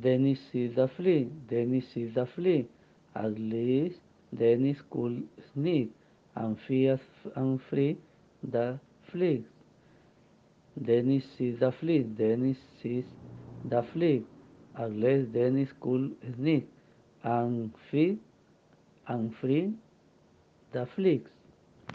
Denis sees the flea. Denis sees the flea. At least Denis could sneak and free, and free the flea. Denis sees the flea. Denis sees the flea. At least Denis could sneak and free and free the fleas.